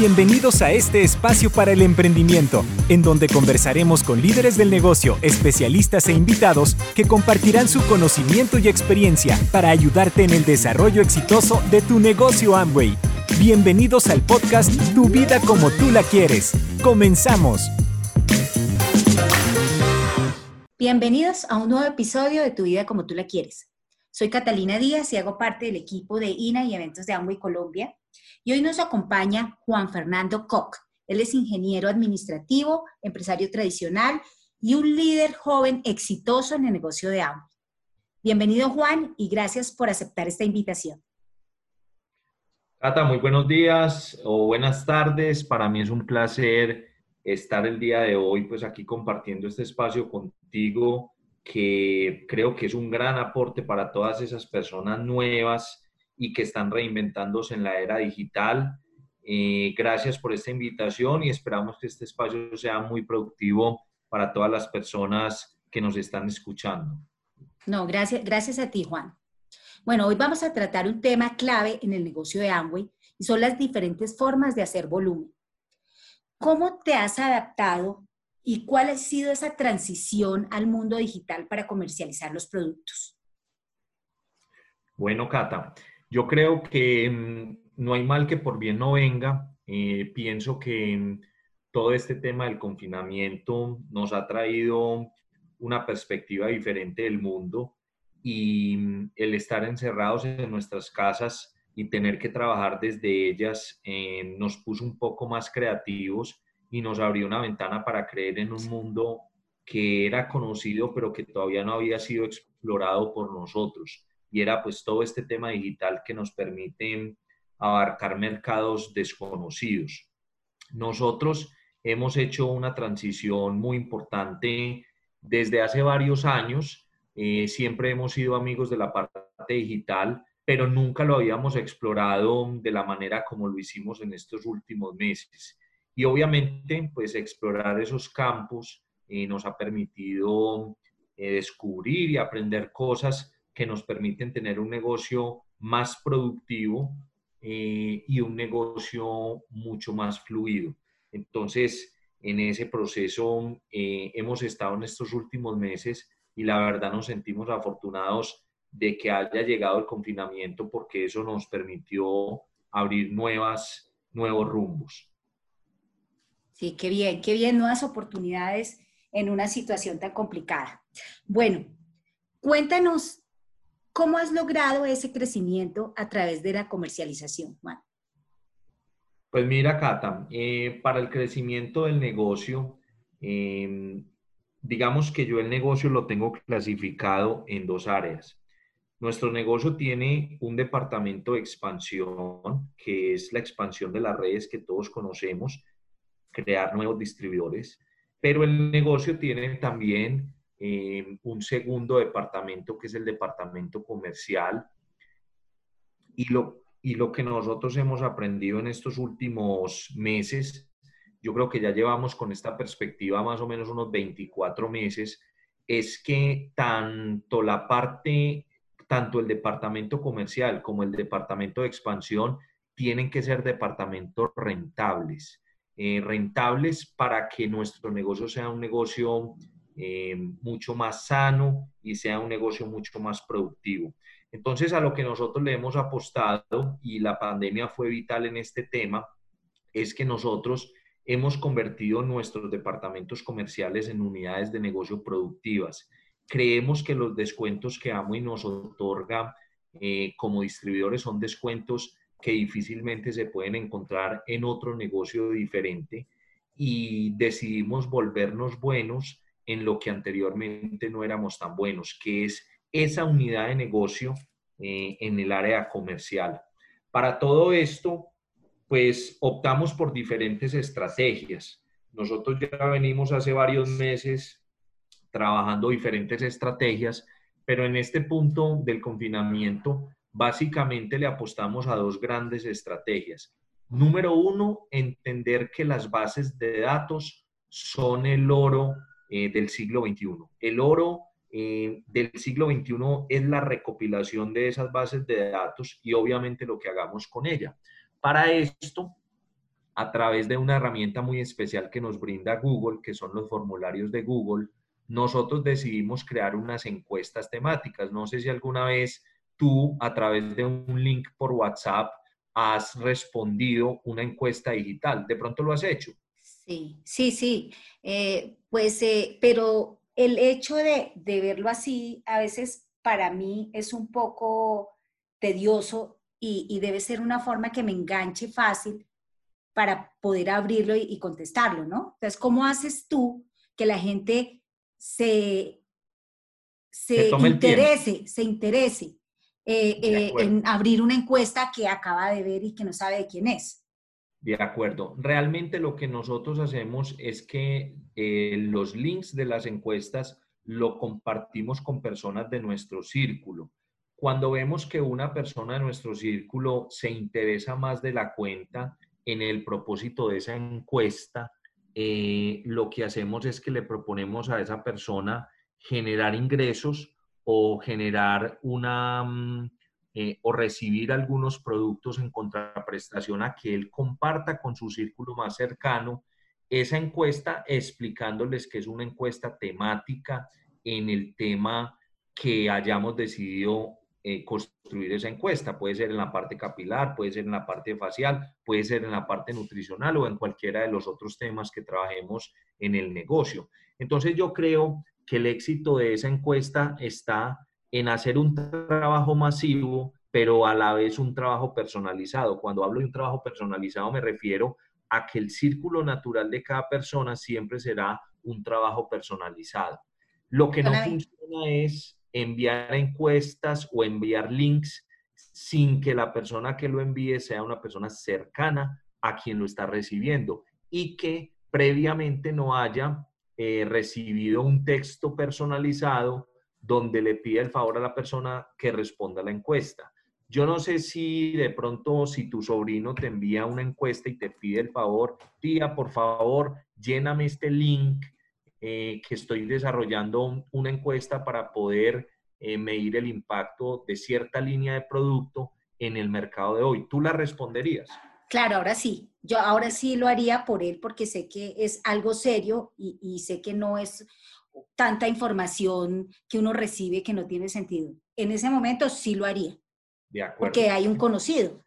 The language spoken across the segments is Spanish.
Bienvenidos a este espacio para el emprendimiento, en donde conversaremos con líderes del negocio, especialistas e invitados que compartirán su conocimiento y experiencia para ayudarte en el desarrollo exitoso de tu negocio Amway. Bienvenidos al podcast Tu vida como tú la quieres. Comenzamos. Bienvenidos a un nuevo episodio de Tu vida como tú la quieres. Soy Catalina Díaz y hago parte del equipo de INA y eventos de Amway Colombia y hoy nos acompaña Juan Fernando Koch. Él es ingeniero administrativo, empresario tradicional y un líder joven exitoso en el negocio de Amway. Bienvenido Juan y gracias por aceptar esta invitación. Cata, muy buenos días o buenas tardes. Para mí es un placer estar el día de hoy pues aquí compartiendo este espacio contigo que creo que es un gran aporte para todas esas personas nuevas y que están reinventándose en la era digital. Eh, gracias por esta invitación y esperamos que este espacio sea muy productivo para todas las personas que nos están escuchando. No, gracias, gracias a ti, Juan. Bueno, hoy vamos a tratar un tema clave en el negocio de Amway y son las diferentes formas de hacer volumen. ¿Cómo te has adaptado y cuál ha sido esa transición al mundo digital para comercializar los productos? Bueno, Cata, yo creo que mm, no hay mal que por bien no venga. Eh, pienso que mm, todo este tema del confinamiento nos ha traído una perspectiva diferente del mundo y mm, el estar encerrados en nuestras casas y tener que trabajar desde ellas eh, nos puso un poco más creativos y nos abrió una ventana para creer en un mundo que era conocido pero que todavía no había sido explorado por nosotros y era pues todo este tema digital que nos permite abarcar mercados desconocidos. Nosotros hemos hecho una transición muy importante desde hace varios años. Eh, siempre hemos sido amigos de la parte digital, pero nunca lo habíamos explorado de la manera como lo hicimos en estos últimos meses. Y obviamente, pues explorar esos campos eh, nos ha permitido eh, descubrir y aprender cosas que nos permiten tener un negocio más productivo eh, y un negocio mucho más fluido. Entonces, en ese proceso eh, hemos estado en estos últimos meses y la verdad nos sentimos afortunados de que haya llegado el confinamiento porque eso nos permitió abrir nuevas, nuevos rumbos. Sí, qué bien, qué bien, nuevas oportunidades en una situación tan complicada. Bueno, cuéntanos ¿Cómo has logrado ese crecimiento a través de la comercialización, Juan? Pues mira, Cata, eh, para el crecimiento del negocio, em, digamos que yo el negocio lo tengo clasificado en dos áreas. Nuestro negocio tiene un departamento de expansión, que es la expansión de las redes que todos conocemos, crear nuevos distribuidores, pero el negocio tiene también un segundo departamento que es el departamento comercial. Y lo, y lo que nosotros hemos aprendido en estos últimos meses, yo creo que ya llevamos con esta perspectiva más o menos unos 24 meses, es que tanto la parte, tanto el departamento comercial como el departamento de expansión tienen que ser departamentos rentables. Eh, rentables para que nuestro negocio sea un negocio eh, mucho más sano y sea un negocio mucho más productivo. Entonces, a lo que nosotros le hemos apostado, y la pandemia fue vital en este tema, es que nosotros hemos convertido nuestros departamentos comerciales en unidades de negocio productivas. Creemos que los descuentos que y nos otorga eh, como distribuidores son descuentos que difícilmente se pueden encontrar en otro negocio diferente y decidimos volvernos buenos en lo que anteriormente no éramos tan buenos, que es esa unidad de negocio eh, en el área comercial. Para todo esto, pues optamos por diferentes estrategias. Nosotros ya venimos hace varios meses trabajando diferentes estrategias, pero en este punto del confinamiento, básicamente le apostamos a dos grandes estrategias. Número uno, entender que las bases de datos son el oro eh, del siglo XXI. El oro eh, del siglo XXI es la recopilación de esas bases de datos y obviamente lo que hagamos con ella. Para esto a través de una herramienta muy especial que nos brinda Google, que son los formularios de Google, nosotros decidimos crear unas encuestas temáticas. No sé si alguna vez tú, a través de un link por WhatsApp, has respondido una encuesta digital. ¿De pronto lo has hecho? Sí, sí, sí. Eh, pues, eh, pero el hecho de, de verlo así, a veces para mí es un poco tedioso y, debe ser una forma que me enganche fácil para poder abrirlo y, contestarlo, ¿no? Entonces, ¿cómo haces tú que la gente se, se interese, se interese eh, en abrir una encuesta que acaba de ver y que no sabe de quién es? De acuerdo. Realmente lo que nosotros hacemos es que eh, los links de las encuestas lo compartimos con personas de nuestro círculo. Cuando vemos que una persona de nuestro círculo se interesa más de la cuenta en el propósito de esa encuesta, eh, lo que hacemos es que le proponemos a esa persona generar ingresos o generar una mm, eh, o recibir algunos productos en contraprestación a que él comparta con su círculo más cercano esa encuesta explicándoles que es una encuesta temática en el tema que hayamos decidido eh, construir esa encuesta. Puede ser en la parte capilar, puede ser en la parte facial, puede ser en la parte nutricional o en cualquiera de los otros temas que trabajemos en el negocio. Entonces yo creo que el éxito de esa encuesta está en hacer un trabajo masivo, pero a la vez un trabajo personalizado. Cuando hablo de un trabajo personalizado me refiero a que el círculo natural de cada persona siempre será un trabajo personalizado. Lo que no funciona es enviar encuestas o enviar links sin que la persona que lo envíe sea una persona cercana a quien lo está recibiendo y que previamente no haya eh, recibido un texto personalizado donde le pide el favor a la persona que responda a la encuesta. Yo no sé si de pronto, si tu sobrino te envía una encuesta y te pide el favor, tía, por favor, lléname este link eh, que estoy desarrollando una encuesta para poder eh, medir el impacto de cierta línea de producto en el mercado de hoy. ¿Tú la responderías? Claro, ahora sí. Yo ahora sí lo haría por él porque sé que es algo serio y, y sé que no es tanta información que uno recibe que no tiene sentido. En ese momento sí lo haría. De acuerdo. Porque hay un conocido.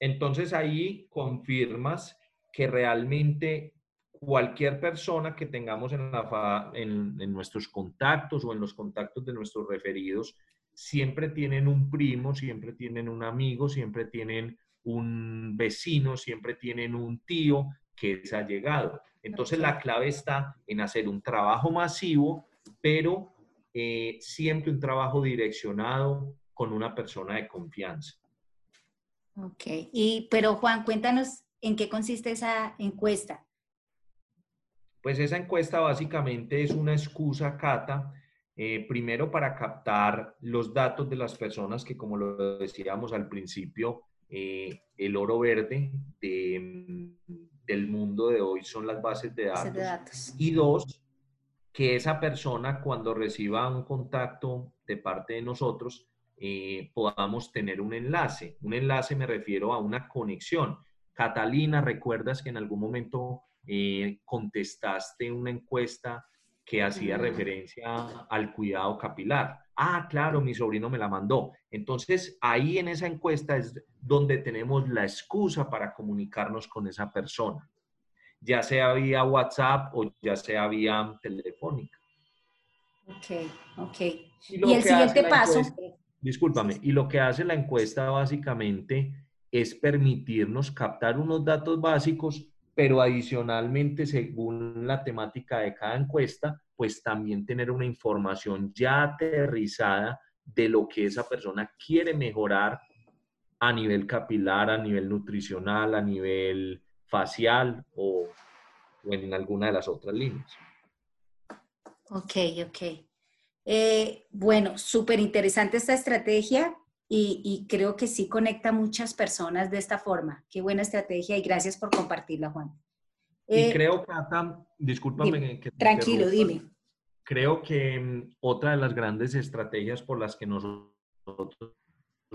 Entonces ahí confirmas que realmente cualquier persona que tengamos en, la, en, nuestros contactos o en los contactos de nuestros referidos, siempre tienen un primo, siempre tienen un amigo, siempre tienen un vecino, siempre tienen un tío que es allegado. Entonces la clave está en hacer un trabajo masivo, pero eh, siempre un trabajo direccionado con una persona de confianza. Ok, y pero Juan, cuéntanos en qué consiste esa encuesta. Pues esa encuesta básicamente es una excusa, Cata, eh, primero para captar los datos de las personas que, como lo decíamos al principio, eh, el oro verde del mundo de hoy son las bases de datos. Y dos, que esa persona cuando reciba un contacto de parte de nosotros, eh, podamos tener un enlace. Un enlace me refiero a una conexión. Catalina, ¿recuerdas que en algún momento eh, contestaste una encuesta que hacía referencia al cuidado capilar. Ah, claro, mi sobrino me la mandó. Entonces, ahí en esa encuesta es donde tenemos la excusa para comunicarnos con esa persona, ya sea vía WhatsApp o ya sea vía telefónica. Ok, ok. Y, el siguiente paso. discúlpame, y lo que hace la encuesta básicamente es permitirnos captar unos datos básicos pero adicionalmente, según la temática de cada encuesta, pues también tener una información ya aterrizada de lo que esa persona quiere mejorar a nivel capilar, a nivel nutricional, a nivel facial o, en alguna de las otras líneas. Ok, ok. Eh, bueno, súper interesante esta estrategia y, creo que sí conecta a muchas personas de esta forma. Qué buena estrategia y gracias por compartirla, Juan. y eh, creo, Cata, discúlpame que Tranquilo, dime. Creo que mm, otra de las grandes estrategias por las que nosotros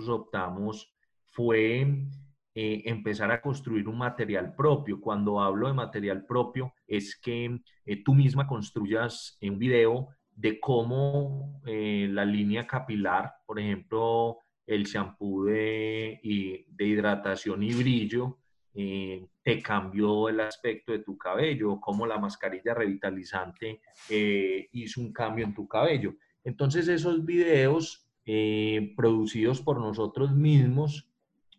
optamos fue eh, empezar a construir un material propio. Cuando hablo de material propio, es que eh, tú misma construyas un video de cómo eh, la línea capilar, por ejemplo, el shampoo de, de hidratación y brillo, te cambió el aspecto de tu cabello, cómo la mascarilla revitalizante hizo un cambio en tu cabello. Entonces esos videos producidos por nosotros mismos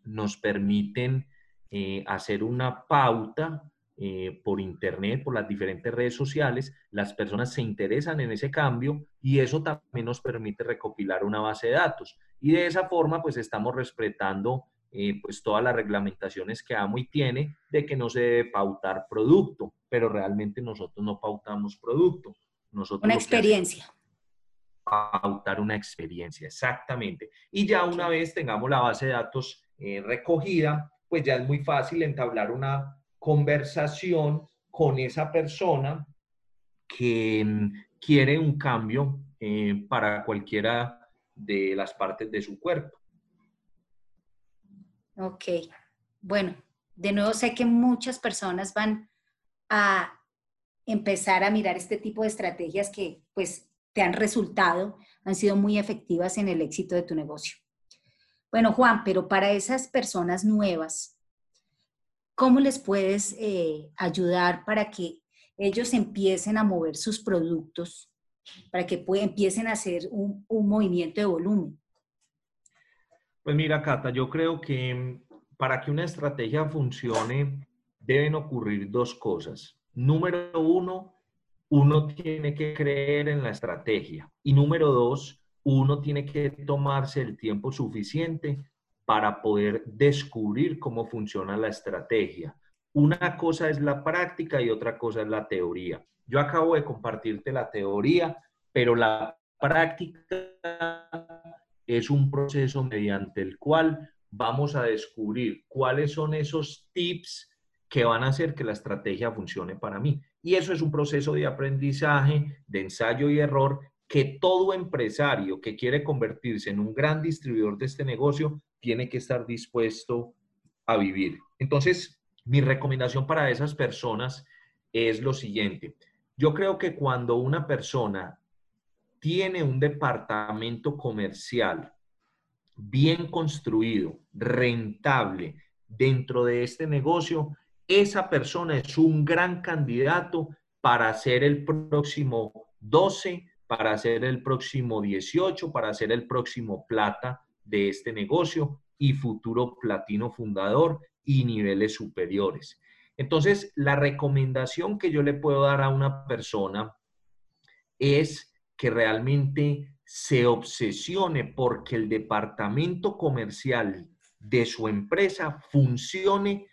nos permiten eh, hacer una pauta eh, por internet, por las diferentes redes sociales, las personas se interesan en ese cambio y eso también nos permite recopilar una base de datos. Y de esa forma, pues estamos respetando eh, pues todas las reglamentaciones que AMOY tiene de que no se debe pautar producto, pero realmente nosotros no pautamos producto. Nosotros una experiencia. Pautar una experiencia, exactamente. Y ya una vez tengamos la base de datos eh, recogida, pues ya es muy fácil entablar una conversación con esa persona que mm, quiere un cambio eh, para cualquiera de las partes de su cuerpo. Ok, bueno, de nuevo sé que muchas personas van a empezar a mirar este tipo de estrategias que pues te han resultado, han sido muy efectivas en el éxito de tu negocio. Bueno, Juan, pero para esas personas nuevas, ¿cómo les puedes eh, ayudar para que ellos empiecen a mover sus productos, para que empiecen a hacer un, movimiento de volumen? Pues mira, Cata, yo creo que mm, para que una estrategia funcione deben ocurrir dos cosas. Número uno, uno tiene que creer en la estrategia. Y número dos, uno tiene que tomarse el tiempo suficiente para poder descubrir cómo funciona la estrategia. Una cosa es la práctica y otra cosa es la teoría. Yo acabo de compartirte la teoría, pero la práctica es un proceso mediante el cual vamos a descubrir cuáles son esos tips que van a hacer que la estrategia funcione para mí. Y eso es un proceso de aprendizaje, de ensayo y error que todo empresario que quiere convertirse en un gran distribuidor de este negocio tiene que estar dispuesto a vivir. Entonces, mi recomendación para esas personas es lo siguiente. Yo creo que cuando una persona tiene un departamento comercial bien construido, rentable dentro de este negocio, esa persona es un gran candidato para ser el próximo 12 para hacer el próximo 18, para hacer el próximo plata de este negocio y futuro platino fundador y niveles superiores. Entonces, la recomendación que yo le puedo dar a una persona es que realmente se obsesione porque el departamento comercial de su empresa funcione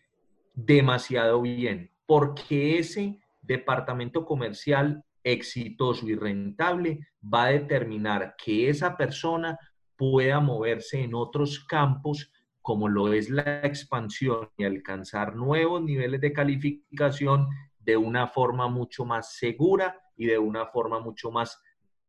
demasiado bien, porque ese departamento comercial exitoso y rentable va a determinar que esa persona pueda moverse en otros campos como lo es la expansión y alcanzar nuevos niveles de calificación de una forma mucho más segura y de una forma mucho más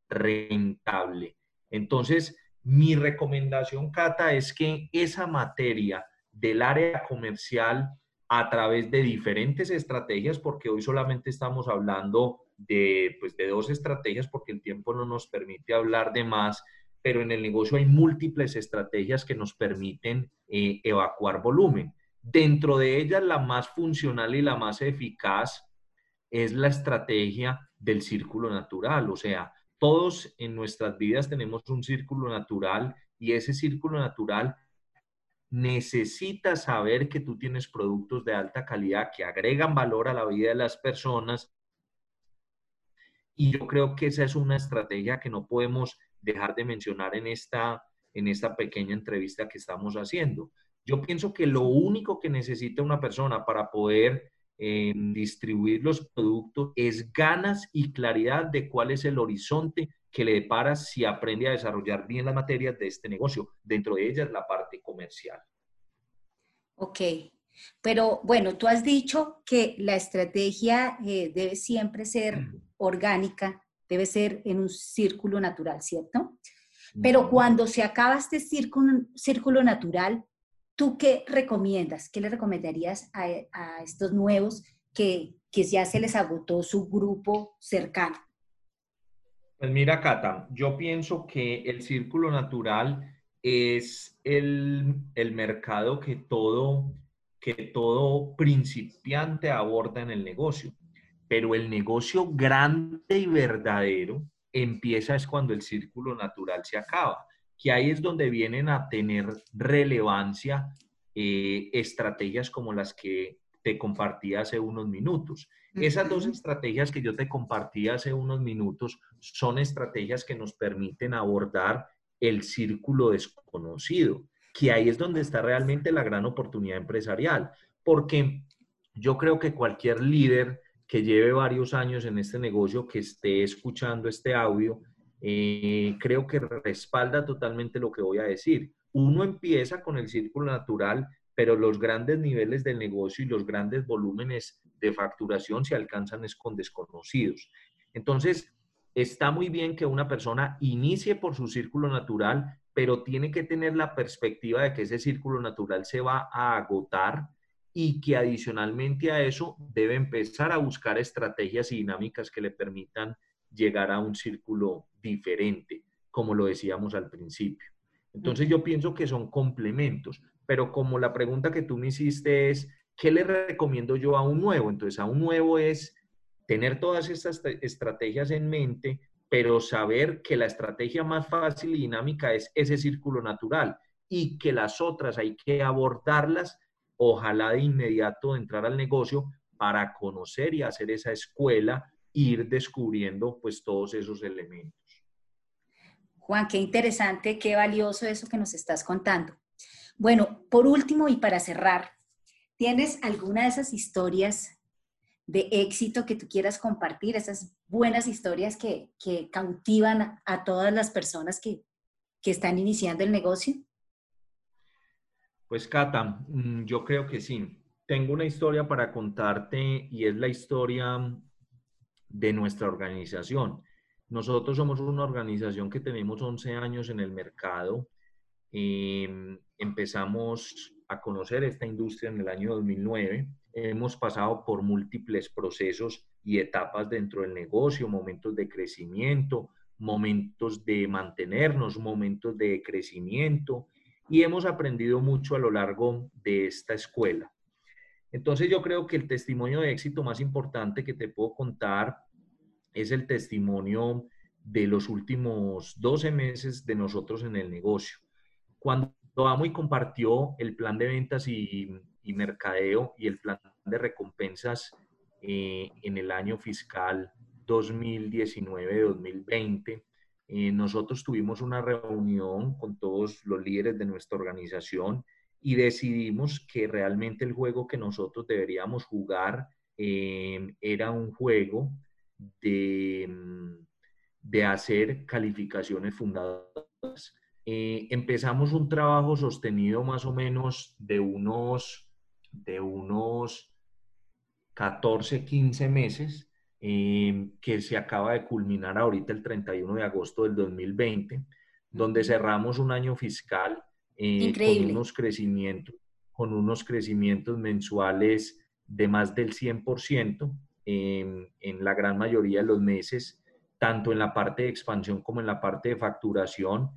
rentable. Entonces, mi recomendación, Cata, es que esa materia del área comercial a través de diferentes estrategias, porque hoy solamente estamos hablando de, pues, de dos estrategias porque el tiempo no nos permite hablar de más, pero en el negocio hay múltiples estrategias que nos permiten eh, evacuar volumen. Dentro de ellas, la más funcional y la más eficaz es la estrategia del círculo natural. O sea, todos en nuestras vidas tenemos un círculo natural y ese círculo natural necesita saber que tú tienes productos de alta calidad que agregan valor a la vida de las personas y yo creo que esa es una estrategia que no podemos dejar de mencionar en esta, en esta pequeña entrevista que estamos haciendo. Yo pienso que lo único que necesita una persona para poder eh, distribuir los productos es ganas y claridad de cuál es el horizonte que le depara si aprende a desarrollar bien las materias de este negocio. Dentro de ellas la parte comercial. Ok, pero bueno, tú has dicho que la estrategia eh, debe siempre ser orgánica, debe ser en un círculo natural, ¿cierto? Pero cuando se acaba este círculo, círculo natural, ¿tú qué recomiendas? ¿Qué le recomendarías a, estos nuevos que, que ya se les agotó su grupo cercano? Pues mira, Cata, yo pienso que el círculo natural es el, el mercado que todo, que todo principiante aborda en el negocio. Pero el negocio grande y verdadero empieza es cuando el círculo natural se acaba, que ahí es donde vienen a tener relevancia eh, estrategias como las que te compartí hace unos minutos. Esas dos estrategias que yo te compartí hace unos minutos son estrategias que nos permiten abordar el círculo desconocido, que ahí es donde está realmente la gran oportunidad empresarial, porque yo creo que cualquier líder que lleve varios años en este negocio, que esté escuchando este audio, eh, creo que respalda totalmente lo que voy a decir. Uno empieza con el círculo natural, pero los grandes niveles del negocio y los grandes volúmenes de facturación se alcanzan es con desconocidos. Entonces, está muy bien que una persona inicie por su círculo natural, pero tiene que tener la perspectiva de que ese círculo natural se va a agotar y que adicionalmente a eso debe empezar a buscar estrategias y dinámicas que le permitan llegar a un círculo diferente, como lo decíamos al principio. Entonces yo pienso que son complementos, pero como la pregunta que tú me hiciste es, ¿qué le recomiendo yo a un nuevo? Entonces a un nuevo es tener todas estas estrategias en mente, pero saber que la estrategia más fácil y dinámica es ese círculo natural y que las otras hay que abordarlas, ojalá de inmediato entrar al negocio para conocer y hacer esa escuela, ir descubriendo pues todos esos elementos. Juan, qué interesante, qué valioso eso que nos estás contando. Bueno, por último y para cerrar, ¿tienes alguna de esas historias de éxito que tú quieras compartir, esas buenas historias que, cautivan a todas las personas que, están iniciando el negocio? Pues Cata, mm, yo creo que sí. Tengo una historia para contarte y es la historia de nuestra organización. Nosotros somos una organización que tenemos 11 años en el mercado. Em, empezamos a conocer esta industria en el año 2009 hemos pasado por múltiples procesos y etapas dentro del negocio, momentos de crecimiento, momentos de mantenernos, momentos de crecimiento y hemos aprendido mucho a lo largo de esta escuela. Entonces yo creo que el testimonio de éxito más importante que te puedo contar es el testimonio de los últimos 12 meses de nosotros en el negocio. Cuando Amo y compartió el plan de ventas y mercadeo y el plan de recompensas eh, en el año fiscal 2019-2020. Eh, nosotros tuvimos una reunión con todos los líderes de nuestra organización y decidimos que realmente el juego que nosotros deberíamos jugar eh, era un juego de, de hacer calificaciones fundadoras. empezamos un trabajo sostenido más o menos de unos de unos 14, 15 meses, em, que se acaba de culminar ahorita el 31 de agosto del 2020, donde cerramos un año fiscal eh, con unos crecimientos, con unos crecimientos mensuales de más del 100% en la gran mayoría de los meses, tanto en la parte de expansión como en la parte de facturación.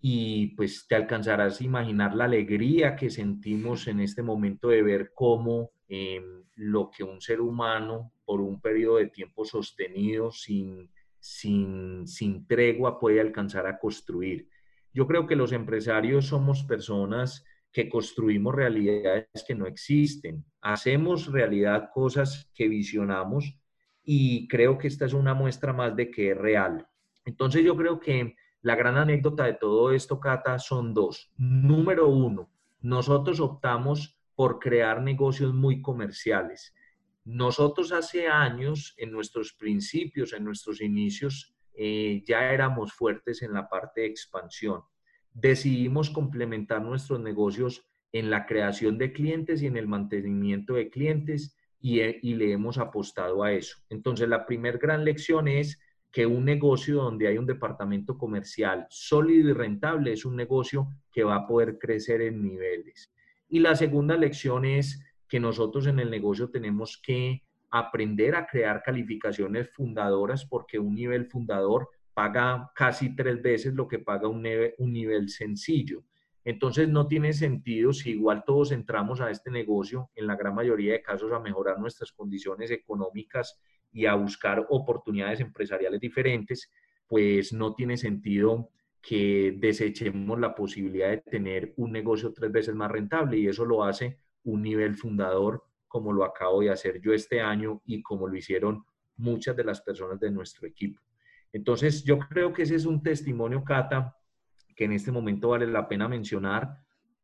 Y pues te alcanzarás a imaginar la alegría que sentimos en este momento de ver cómo em, lo que un ser humano por un periodo de tiempo sostenido, sin, sin, sin tregua, puede alcanzar a construir. Yo creo que los empresarios somos personas que construimos realidades que no existen. Hacemos realidad cosas que visionamos y creo que esta es una muestra más de que es real. Entonces yo creo que la gran anécdota de todo esto, Cata, son dos. Número uno, nosotros optamos por crear negocios muy comerciales. Nosotros hace años, en nuestros principios, en nuestros inicios, eh, ya éramos fuertes en la parte de expansión. Decidimos complementar nuestros negocios en la creación de clientes y en el mantenimiento de clientes y, y le hemos apostado a eso. Entonces, la primera gran lección es que un negocio donde hay un departamento comercial sólido y rentable es un negocio que va a poder crecer en niveles. Y la segunda lección es que nosotros en el negocio tenemos que aprender a crear calificaciones fundadoras porque un nivel fundador paga casi tres veces lo que paga un nivel, sencillo. Entonces no tiene sentido si igual todos entramos a este negocio, en la gran mayoría de casos, a mejorar nuestras condiciones económicas y a buscar oportunidades empresariales diferentes, pues no tiene sentido que desechemos la posibilidad de tener un negocio tres veces más rentable y eso lo hace un nivel fundador como lo acabo de hacer yo este año y como lo hicieron muchas de las personas de nuestro equipo. Entonces, yo creo que ese es un testimonio, Cata, que en este momento vale la pena mencionar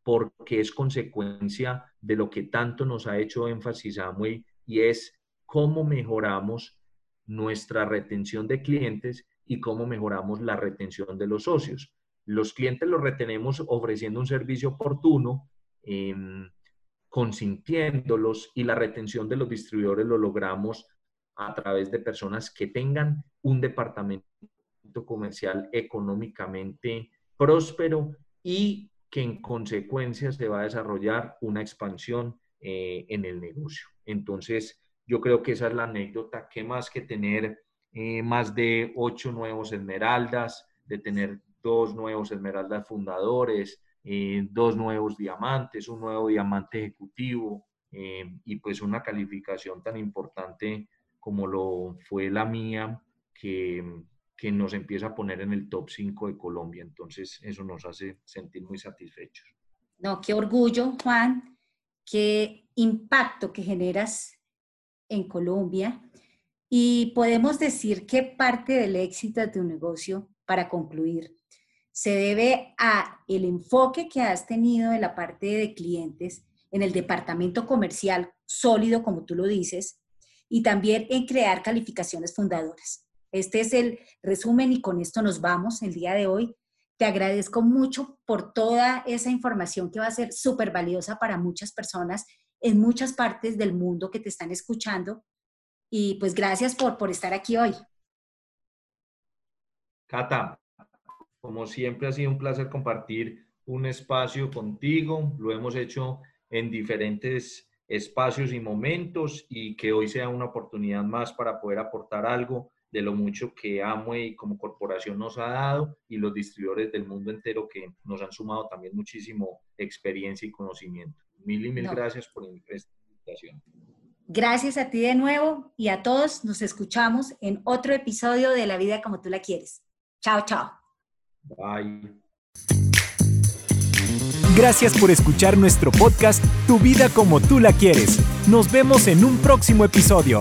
porque es consecuencia de lo que tanto nos ha hecho énfasis Amway y es cómo mejoramos nuestra retención de clientes y cómo mejoramos la retención de los socios. Los clientes los retenemos ofreciendo un servicio oportuno, em, consintiéndolos y la retención de los distribuidores lo logramos a través de personas que tengan un departamento comercial económicamente próspero y que en consecuencia se va a desarrollar una expansión eh, en el negocio. Entonces, yo creo que esa es la anécdota, que más que tener eh, más de ocho nuevos esmeraldas, de tener dos nuevos esmeraldas fundadores, eh, dos nuevos diamantes, un nuevo diamante ejecutivo eh, y pues una calificación tan importante como lo fue la mía, que, que nos empieza a poner en el top 5 de Colombia. Entonces eso nos hace sentir muy satisfechos. No, qué orgullo, Juan, qué impacto que generas en Colombia. Y podemos decir que parte del éxito de tu negocio, para concluir, se debe a el enfoque que has tenido en la parte de clientes, en el departamento comercial sólido, como tú lo dices, y también en crear calificaciones fundadoras. Este es el resumen y con esto nos vamos el día de hoy. Te agradezco mucho por toda esa información que va a ser súper valiosa para muchas personas en muchas partes del mundo que te están escuchando. Y pues gracias por, por estar aquí hoy. Cata, como siempre ha sido un placer compartir un espacio contigo. Lo hemos hecho en diferentes espacios y momentos y que hoy sea una oportunidad más para poder aportar algo de lo mucho que Amway como corporación nos ha dado y los distribuidores del mundo entero que nos han sumado también muchísimo experiencia y conocimiento. Mil y mil gracias por esta invitación. Gracias a ti de nuevo y a todos. Nos escuchamos en otro episodio de La vida como tú la quieres. Chao, chao. Bye. Gracias por escuchar nuestro podcast Tu vida como tú la quieres. Nos vemos en un próximo episodio.